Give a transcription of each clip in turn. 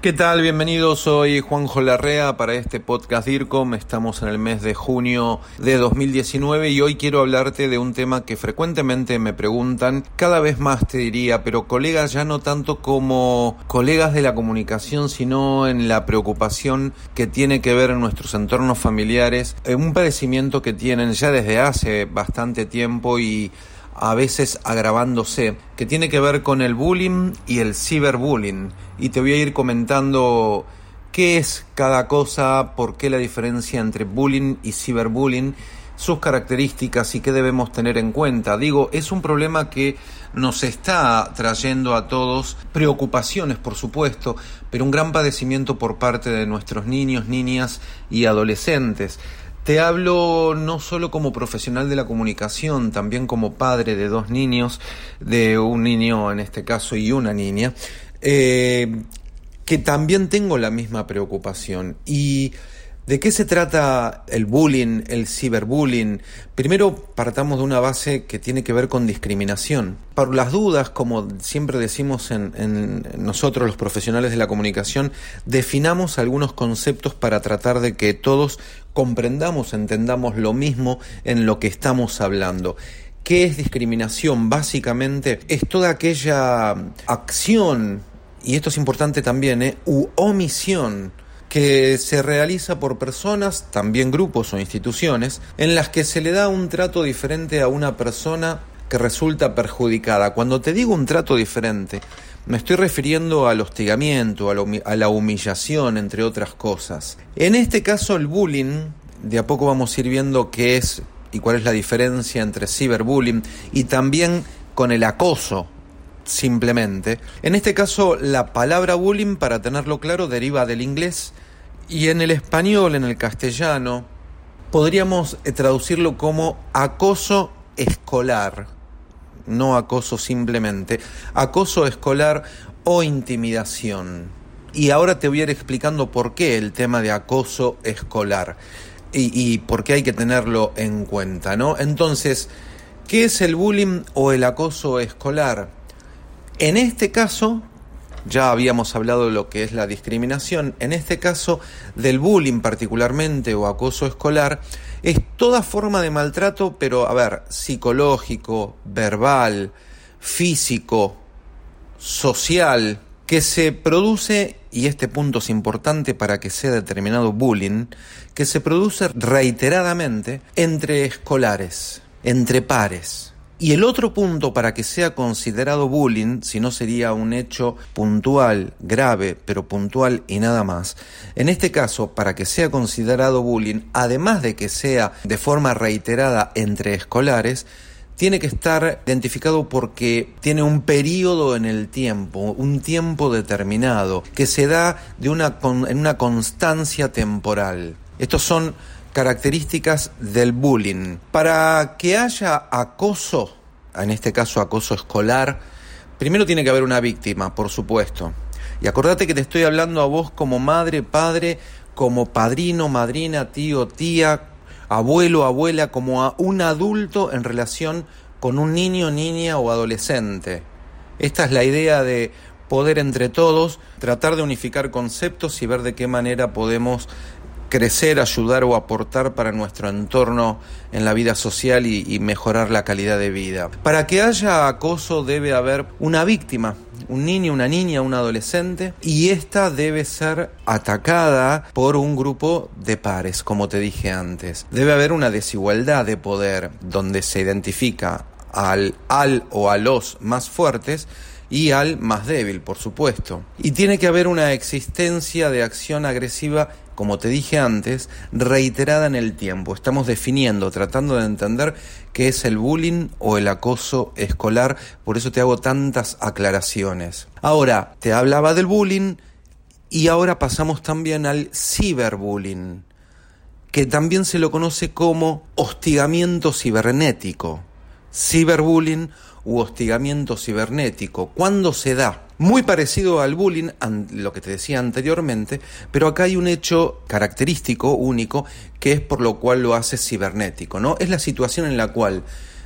¿Qué tal? Bienvenidos, soy Juanjo Larrea para este podcast DIRCOM. Estamos en el mes de junio de 2019 y hoy quiero hablarte de un tema que frecuentemente me preguntan, cada vez más te diría, pero colegas ya no tanto como colegas de la comunicación, sino en la preocupación que tiene que ver en nuestros entornos familiares, un padecimiento que tienen ya desde hace bastante tiempo y a veces agravándose, que tiene que ver con el bullying y el ciberbullying. Y te voy a ir comentando qué es cada cosa, por qué la diferencia entre bullying y ciberbullying, sus características y qué debemos tener en cuenta. Digo, es un problema que nos está trayendo a todos preocupaciones, por supuesto, pero un gran padecimiento por parte de nuestros niños, niñas y adolescentes. Te hablo no solo como profesional de la comunicación, también como padre de dos niños, de un niño en este caso y una niña, eh, que también tengo la misma preocupación. Y ¿De qué se trata el bullying, el ciberbullying? Primero partamos de una base que tiene que ver con discriminación. Por las dudas, como siempre decimos en, nosotros los profesionales de la comunicación, definamos algunos conceptos para tratar de que todos comprendamos, entendamos lo mismo en lo que estamos hablando. ¿Qué es discriminación? Básicamente es toda aquella acción, y esto es importante también, ¿eh? u omisión que se realiza por personas, también grupos o instituciones, en las que se le da un trato diferente a una persona que resulta perjudicada. Cuando te digo un trato diferente, me estoy refiriendo al hostigamiento, a la humillación, entre otras cosas. En este caso, el bullying, de a poco vamos a ir viendo qué es y cuál es la diferencia entre ciberbullying y también con el acoso, simplemente. En este caso, la palabra bullying, para tenerlo claro, deriva del inglés y en el español, en el castellano, podríamos eh, traducirlo como acoso escolar, no acoso simplemente, acoso escolar o intimidación. Y ahora te voy a ir explicando por qué el tema de acoso escolar y, y por qué hay que tenerlo en cuenta, ¿no? Entonces, ¿qué es el bullying o el acoso escolar? En este caso, ya habíamos hablado de lo que es la discriminación, en este caso del bullying particularmente o acoso escolar, es toda forma de maltrato, pero a ver, psicológico, verbal, físico, social, que se produce, y este punto es importante para que sea determinado bullying, que se produce reiteradamente entre escolares, entre pares. Y el otro punto para que sea considerado bullying, si no sería un hecho puntual, grave, pero puntual y nada más, en este caso, para que sea considerado bullying, además de que sea de forma reiterada entre escolares, tiene que estar identificado porque tiene un periodo en el tiempo, un tiempo determinado, que se da de una, en una constancia temporal. Estos son características del bullying. Para que haya acoso, en este caso acoso escolar, primero tiene que haber una víctima, por supuesto. Y acordate que te estoy hablando a vos como madre, padre, como padrino, madrina, tío, tía, abuelo, abuela, como a un adulto en relación con un niño, niña o adolescente. Esta es la idea de poder entre todos tratar de unificar conceptos y ver de qué manera podemos crecer, ayudar o aportar para nuestro entorno en la vida social y, mejorar la calidad de vida. Para que haya acoso debe haber una víctima, un niño, una niña, un adolescente, y esta debe ser atacada por un grupo de pares, como te dije antes. Debe haber una desigualdad de poder donde se identifica al, al o a los más fuertes y al más débil, por supuesto. Y tiene que haber una existencia de acción agresiva como te dije antes, reiterada en el tiempo. Estamos definiendo, tratando de entender qué es el bullying o el acoso escolar, por eso te hago tantas aclaraciones. Ahora, te hablaba del bullying y ahora pasamos también al ciberbullying, que también se lo conoce como hostigamiento cibernético. Ciberbullying u hostigamiento cibernético. ¿Cuándo se da? Muy parecido al bullying, lo que te decía anteriormente, pero acá hay un hecho característico, único, que es por lo cual lo hace cibernético, ¿no? Es la situación en la cual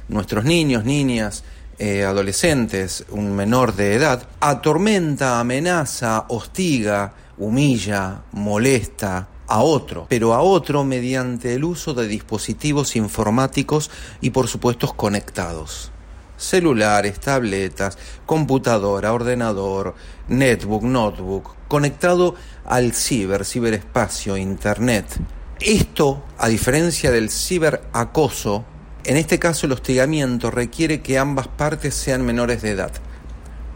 nuestros niños, niñas, eh, adolescentes, un menor de edad, atormenta, amenaza, hostiga humilla, molesta a otro, pero a otro mediante el uso de dispositivos informáticos y por supuesto conectados. Celulares, tabletas, computadora, ordenador, netbook, notebook, conectado al ciber, ciberespacio, internet. Esto, a diferencia del ciberacoso, en este caso el hostigamiento requiere que ambas partes sean menores de edad.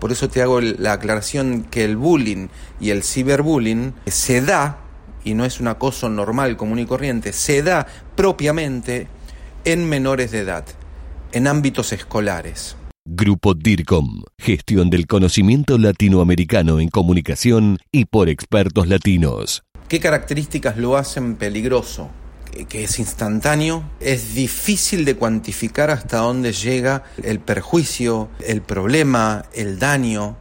Por eso te hago la aclaración que el bullying y el ciberbullying se da, y no es un acoso normal, común y corriente, se da propiamente en menores de edad, en ámbitos escolares. Grupo DIRCOM, gestión del conocimiento latinoamericano en comunicación y por expertos latinos. ¿Qué características lo hacen peligroso? que es instantáneo, es difícil de cuantificar hasta dónde llega el perjuicio, el problema, el daño,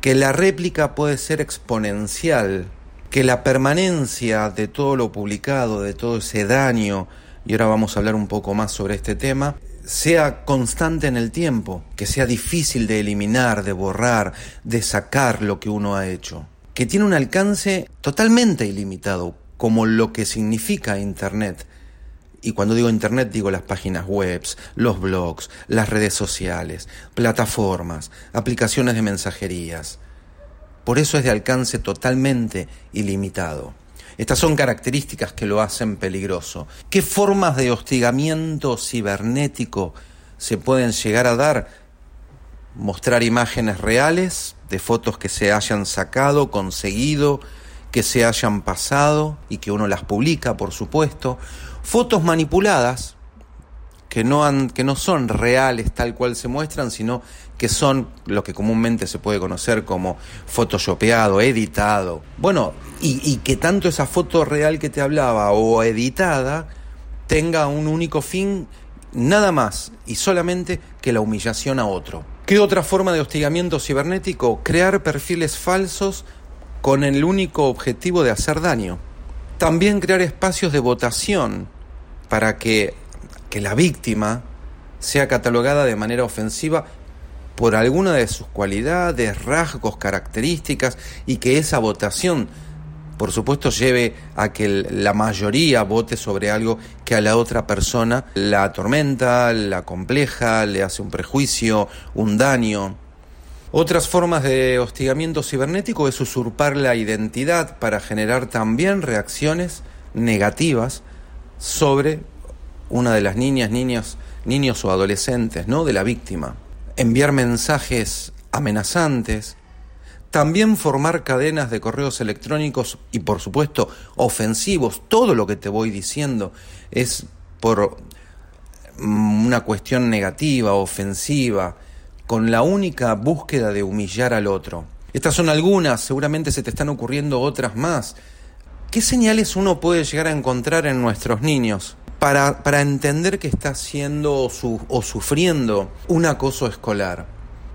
que la réplica puede ser exponencial, que la permanencia de todo lo publicado, de todo ese daño, y ahora vamos a hablar un poco más sobre este tema, sea constante en el tiempo, que sea difícil de eliminar, de borrar, de sacar lo que uno ha hecho, que tiene un alcance totalmente ilimitado, como lo que significa Internet. Y cuando digo Internet digo las páginas web, los blogs, las redes sociales, plataformas, aplicaciones de mensajerías. Por eso es de alcance totalmente ilimitado. Estas son características que lo hacen peligroso. ¿Qué formas de hostigamiento cibernético se pueden llegar a dar? Mostrar imágenes reales de fotos que se hayan sacado, conseguido, que se hayan pasado y que uno las publica, por supuesto, fotos manipuladas que no, han, que no son reales tal cual se muestran, sino que son lo que comúnmente se puede conocer como photoshopeado, editado. Bueno, y, y que tanto esa foto real que te hablaba o editada tenga un único fin, nada más y solamente que la humillación a otro. ¿Qué otra forma de hostigamiento cibernético? Crear perfiles falsos con el único objetivo de hacer daño. También crear espacios de votación para que, que la víctima sea catalogada de manera ofensiva por alguna de sus cualidades, rasgos, características y que esa votación, por supuesto, lleve a que la mayoría vote sobre algo que a la otra persona la atormenta, la compleja, le hace un prejuicio, un daño. Otras formas de hostigamiento cibernético es usurpar la identidad para generar también reacciones negativas sobre una de las niñas, niños, niños o adolescentes, ¿no? de la víctima. Enviar mensajes amenazantes, también formar cadenas de correos electrónicos y por supuesto ofensivos. Todo lo que te voy diciendo es por mm, una cuestión negativa, ofensiva, con la única búsqueda de humillar al otro. Estas son algunas, seguramente se te están ocurriendo otras más. ¿Qué señales uno puede llegar a encontrar en nuestros niños para, para entender que está haciendo o sufriendo un acoso escolar?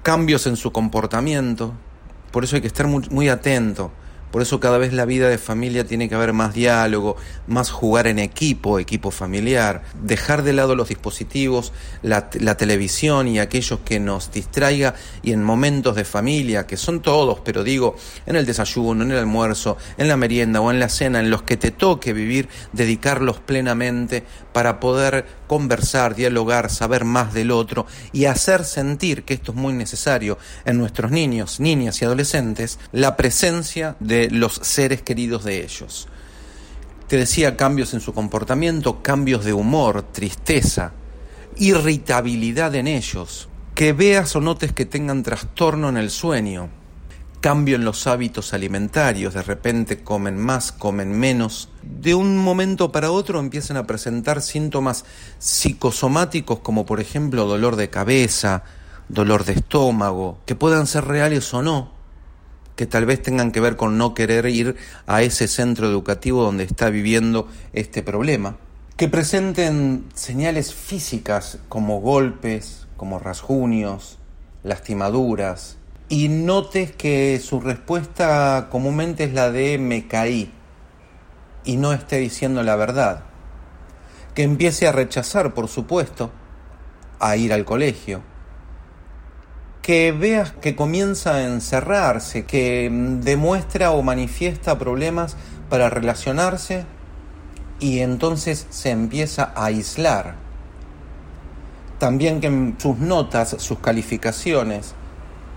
Cambios en su comportamiento, por eso hay que estar muy, muy atento. Por eso cada vez la vida de familia tiene que haber más diálogo, más jugar en equipo, equipo familiar, dejar de lado los dispositivos, la, televisión y aquellos que nos distraiga y en momentos de familia, que son todos, pero digo, en el desayuno, en el almuerzo, en la merienda o en la cena, en los que te toque vivir, dedicarlos plenamente para poder conversar, dialogar, saber más del otro y hacer sentir, que esto es muy necesario en nuestros niños, niñas y adolescentes, la presencia de los seres queridos de ellos. Te decía cambios en su comportamiento, cambios de humor, tristeza, irritabilidad en ellos, que veas o notes que tengan trastorno en el sueño, cambio en los hábitos alimentarios, de repente comen más, comen menos. De un momento para otro empiezan a presentar síntomas psicosomáticos como por ejemplo dolor de cabeza, dolor de estómago, que puedan ser reales o no, que tal vez tengan que ver con no querer ir a ese centro educativo donde está viviendo este problema, que presenten señales físicas como golpes, como rasguños, lastimaduras, y notes que su respuesta comúnmente es la de me caí y no esté diciendo la verdad. Que empiece a rechazar, por supuesto, a ir al colegio. Que veas que comienza a encerrarse, que demuestra o manifiesta problemas para relacionarse y entonces se empieza a aislar. También que sus notas, sus calificaciones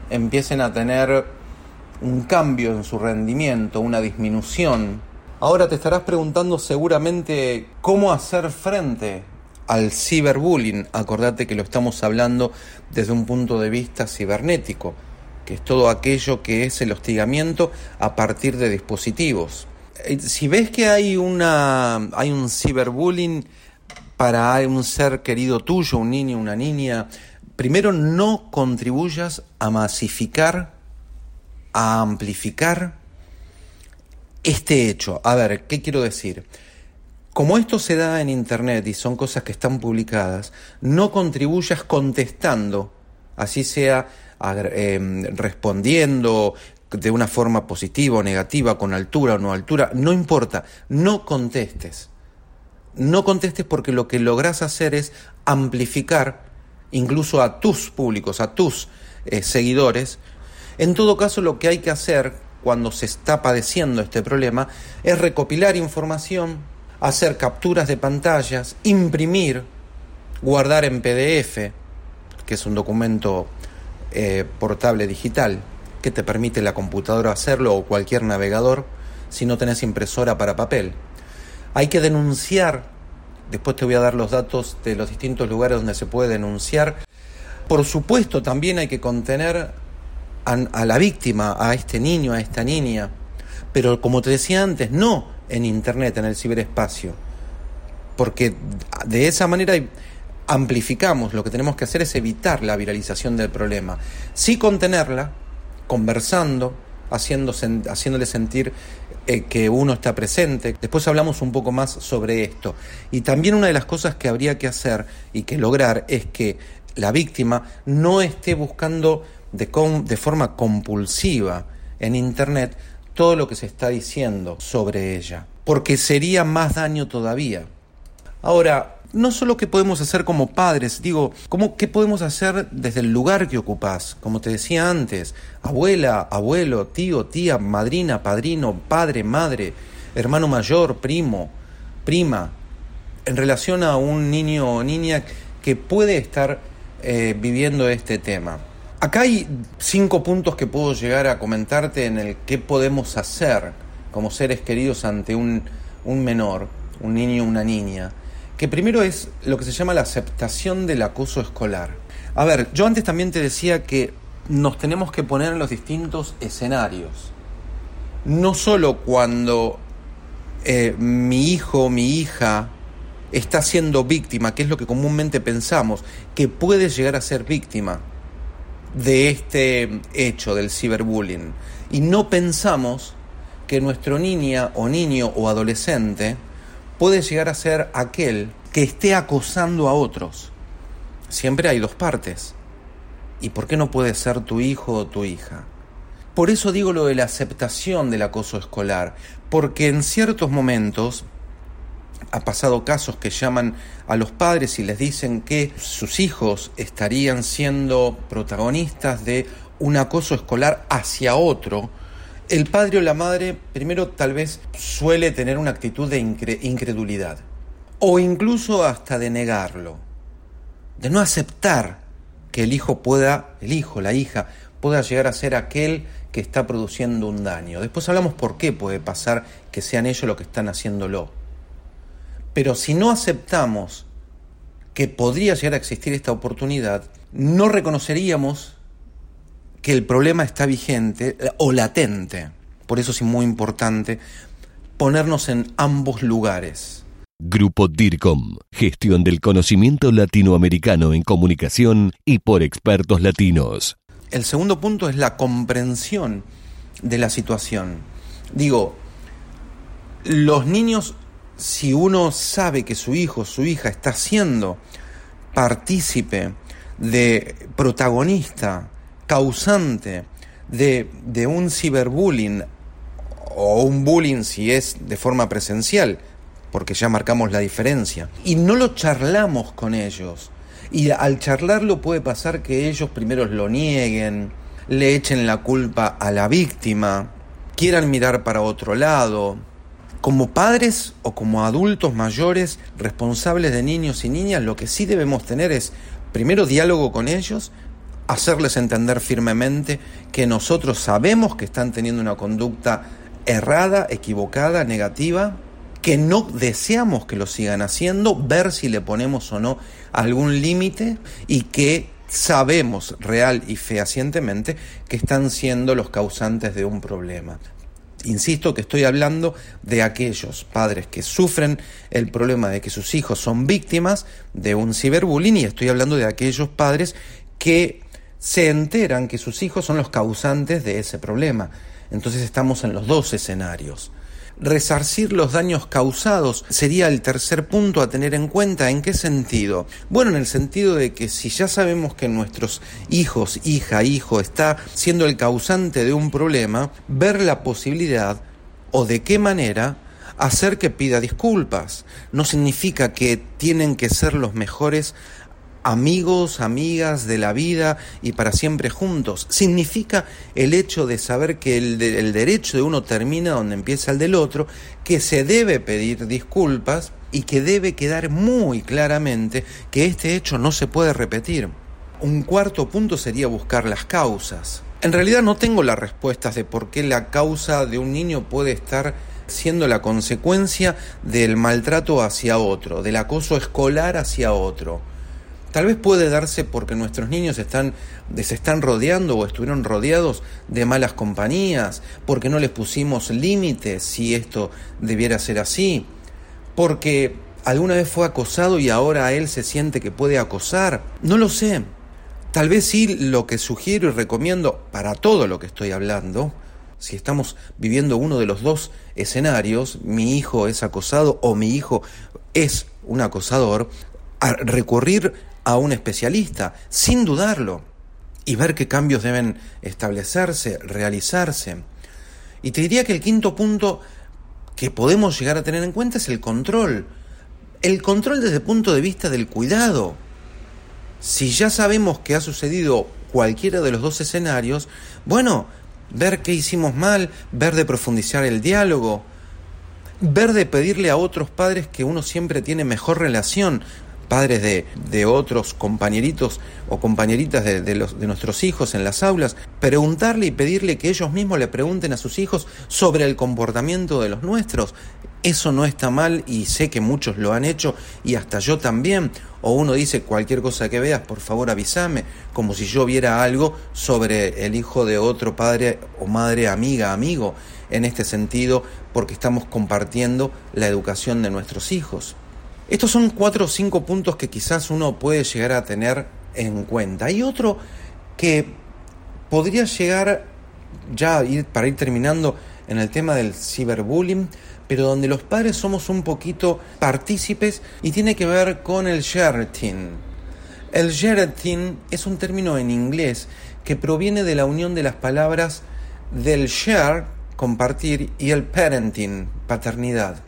empiecen a tener un cambio en su rendimiento, una disminución. Ahora te estarás preguntando seguramente cómo hacer frente al ciberbullying. Acordate que lo estamos hablando desde un punto de vista cibernético, que es todo aquello que es el hostigamiento a partir de dispositivos. Eh, si ves que hay una hay un ciberbullying para un ser querido tuyo, un niño, una niña, primero no contribuyas a masificar, a amplificar este hecho. A ver, ¿qué quiero decir? Como esto se da en Internet y son cosas que están publicadas, no contribuyas contestando, así sea em, respondiendo de una forma positiva o negativa, con altura o no altura, no importa, no contestes. No contestes porque lo que logras hacer es amplificar incluso a tus públicos, a tus eh, seguidores. En todo caso, lo que hay que hacer cuando se está padeciendo este problema es recopilar información, hacer capturas de pantallas, imprimir, guardar en PDF, que es un documento eh, portable digital que te permite la computadora hacerlo o cualquier navegador si no tenés impresora para papel. Hay que denunciar, después te voy a dar los datos de los distintos lugares donde se puede denunciar. Por supuesto, también hay que contener a la víctima, a este niño, a esta niña. Pero como te decía antes, no en Internet, en el ciberespacio. Porque de esa manera amplificamos, lo que tenemos que hacer es evitar la viralización del problema. Sí contenerla, conversando, haciendo, haciéndole sentir eh, que uno está presente. Después hablamos un poco más sobre esto. Y también una de las cosas que habría que hacer y que lograr es que la víctima no esté buscando de, de forma compulsiva en Internet todo lo que se está diciendo sobre ella, porque sería más daño todavía. Ahora, no solo qué podemos hacer como padres, digo, ¿cómo, ¿qué podemos hacer desde el lugar que ocupás? Como te decía antes, abuela, abuelo, tío, tía, madrina, padrino, padre, madre, hermano mayor, primo, prima, en relación a un niño o niña que puede estar eh, viviendo este tema. Acá hay cinco puntos que puedo llegar a comentarte en el qué podemos hacer como seres queridos ante un, un menor, un niño una niña. Que primero es lo que se llama la aceptación del acoso escolar. A ver, yo antes también te decía que nos tenemos que poner en los distintos escenarios. No solo cuando eh, mi hijo o mi hija está siendo víctima, que es lo que comúnmente pensamos, que puede llegar a ser víctima de este hecho del ciberbullying y no pensamos que nuestro niña o niño o adolescente puede llegar a ser aquel que esté acosando a otros. Siempre hay dos partes. ¿Y por qué no puede ser tu hijo o tu hija? Por eso digo lo de la aceptación del acoso escolar, porque en ciertos momentos ha pasado casos que llaman a los padres y les dicen que sus hijos estarían siendo protagonistas de un acoso escolar hacia otro, el padre o la madre primero tal vez suele tener una actitud de incredulidad o incluso hasta de negarlo, de no aceptar que el hijo pueda, el hijo, la hija, pueda llegar a ser aquel que está produciendo un daño. Después hablamos por qué puede pasar que sean ellos los que están haciéndolo. Pero si no aceptamos que podría llegar a existir esta oportunidad, no reconoceríamos que el problema está vigente eh, o latente. Por eso es muy importante ponernos en ambos lugares. Grupo DIRCOM, gestión del conocimiento latinoamericano en comunicación y por expertos latinos. El segundo punto es la comprensión de la situación. Digo, los niños si uno sabe que su hijo, su hija está siendo partícipe de protagonista, causante de, de un ciberbullying o un bullying si es de forma presencial, porque ya marcamos la diferencia, y no lo charlamos con ellos, Y al charlarlo puede pasar que ellos primero lo nieguen, le echen la culpa a la víctima, quieran mirar para otro lado. Como padres o como adultos mayores responsables de niños y niñas, lo que sí debemos tener es primero diálogo con ellos, hacerles entender firmemente que nosotros sabemos que están teniendo una conducta errada, equivocada, negativa, que no deseamos que lo sigan haciendo, ver si le ponemos o no algún límite y que sabemos real y fehacientemente que están siendo los causantes de un problema. Insisto que estoy hablando de aquellos padres que sufren el problema de que sus hijos son víctimas de un ciberbullying y estoy hablando de aquellos padres que se enteran que sus hijos son los causantes de ese problema. Entonces estamos en los dos escenarios resarcir los daños causados sería el tercer punto a tener en cuenta. ¿En qué sentido? Bueno, en el sentido de que si ya sabemos que nuestros hijos, hija, hijo está siendo el causante de un problema, ver la posibilidad o de qué manera hacer que pida disculpas. No significa que tienen que ser los mejores amigos, amigas de la vida y para siempre juntos. Significa el hecho de saber que el, derecho de uno termina donde empieza el del otro, que se debe pedir disculpas y que debe quedar muy claramente que este hecho no se puede repetir. Un cuarto punto sería buscar las causas. En realidad no tengo las respuestas de por qué la causa de un niño puede estar siendo la consecuencia del maltrato hacia otro, del acoso escolar hacia otro Tal vez puede darse porque nuestros niños están, se están rodeando o estuvieron rodeados de malas compañías, porque no les pusimos límites si esto debiera ser así, porque alguna vez fue acosado y ahora él se siente que puede acosar. No lo sé. Tal vez sí lo que sugiero y recomiendo para todo lo que estoy hablando, si estamos viviendo uno de los dos escenarios, mi hijo es acosado o mi hijo es un acosador, recurrir a un especialista, sin dudarlo, y ver qué cambios deben establecerse, realizarse. Y te diría que el quinto punto que podemos llegar a tener en cuenta es el control. El control desde el punto de vista del cuidado. Si ya sabemos que ha sucedido cualquiera de los dos escenarios, bueno, ver qué hicimos mal, ver de profundizar el diálogo, ver de pedirle a otros padres que uno siempre tiene mejor relación, padres de, otros compañeritos o compañeritas de, de, los, de nuestros hijos en las aulas, preguntarle y pedirle que ellos mismos le pregunten a sus hijos sobre el comportamiento de los nuestros. Eso no está mal y sé que muchos lo han hecho y hasta yo también. O uno dice cualquier cosa que veas, por favor avísame, como si yo viera algo sobre el hijo de otro padre o madre, amiga, amigo, en este sentido, porque estamos compartiendo la educación de nuestros hijos. Estos son cuatro o cinco puntos que quizás uno puede llegar a tener en cuenta. Hay otro que podría llegar ya para ir terminando en el tema del ciberbullying, pero donde los padres somos un poquito partícipes y tiene que ver con el sharing. El sharing es un término en inglés que proviene de la unión de las palabras del share, compartir, y el parenting, paternidad.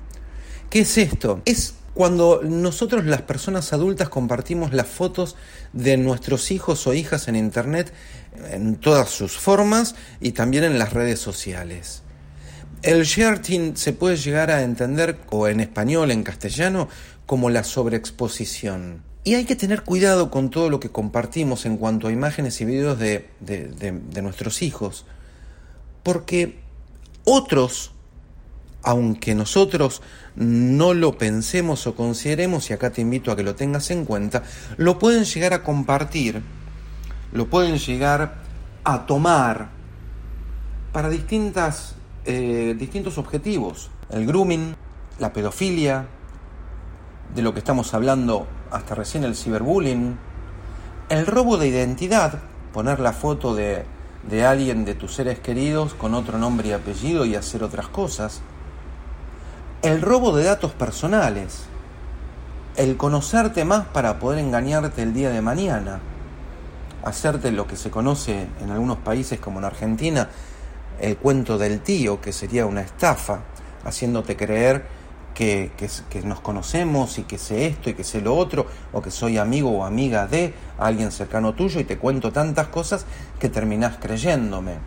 ¿Qué es esto? Es cuando nosotros las personas adultas compartimos las fotos de nuestros hijos o hijas en Internet en todas sus formas y también en las redes sociales. El sharing se puede llegar a entender, o en español, en castellano, como la sobreexposición. Y hay que tener cuidado con todo lo que compartimos en cuanto a imágenes y videos de, de, de nuestros hijos, porque otros aunque nosotros no lo pensemos o consideremos, y acá te invito a que lo tengas en cuenta, lo pueden llegar a compartir, lo pueden llegar a tomar para distintas, eh, distintos objetivos. El grooming, la pedofilia, de lo que estamos hablando hasta recién el ciberbullying, el robo de identidad, poner la foto de, de alguien de tus seres queridos con otro nombre y apellido y hacer otras cosas, el robo de datos personales, el conocerte más para poder engañarte el día de mañana, hacerte lo que se conoce en algunos países como en Argentina, el cuento del tío, que sería una estafa, haciéndote creer que, nos conocemos y que sé esto y que sé lo otro, o que soy amigo o amiga de alguien cercano tuyo y te cuento tantas cosas que terminás creyéndome.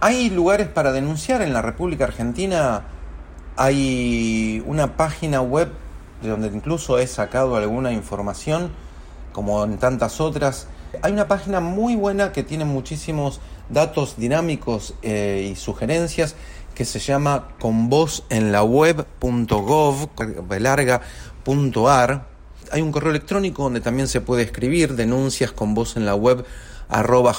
Hay lugares para denunciar en la República Argentina, hay una página web de donde incluso he sacado alguna información, como en tantas otras. Hay una página muy buena que tiene muchísimos datos dinámicos eh, y sugerencias que se llama convozenlaweb.gov, Hay un correo electrónico donde también se puede escribir denuncias con voz en la web arroba.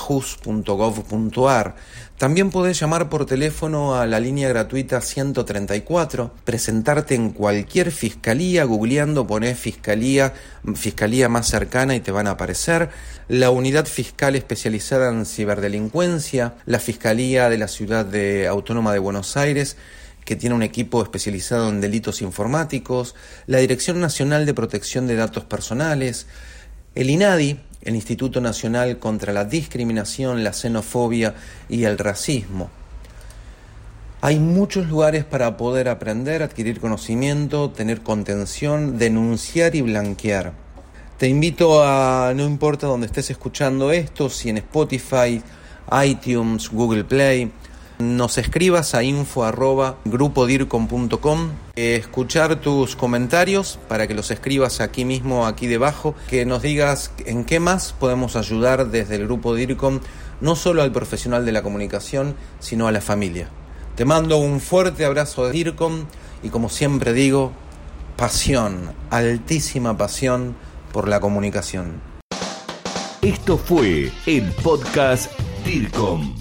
También podés llamar por teléfono a la línea gratuita 134, presentarte en cualquier fiscalía, googleando ponés fiscalía, fiscalía más cercana y te van a aparecer, la unidad fiscal especializada en ciberdelincuencia, la Fiscalía de la Ciudad de Autónoma de Buenos Aires, que tiene un equipo especializado en delitos informáticos, la Dirección Nacional de Protección de Datos Personales, el INADI, el Instituto Nacional contra la Discriminación, la Xenofobia y el Racismo. Hay muchos lugares para poder aprender, adquirir conocimiento, tener contención, denunciar y blanquear. Te invito a, no importa dónde estés escuchando esto, si en Spotify, iTunes, Google Play, nos escribas a info arroba escuchar tus comentarios para que los escribas aquí mismo, aquí debajo, que nos digas en qué más podemos ayudar desde el grupo DIRCOM, no solo al profesional de la comunicación, sino a la familia. Te mando un fuerte abrazo de DIRCOM y como siempre digo, pasión, altísima pasión por la comunicación. Esto fue el podcast DIRCOM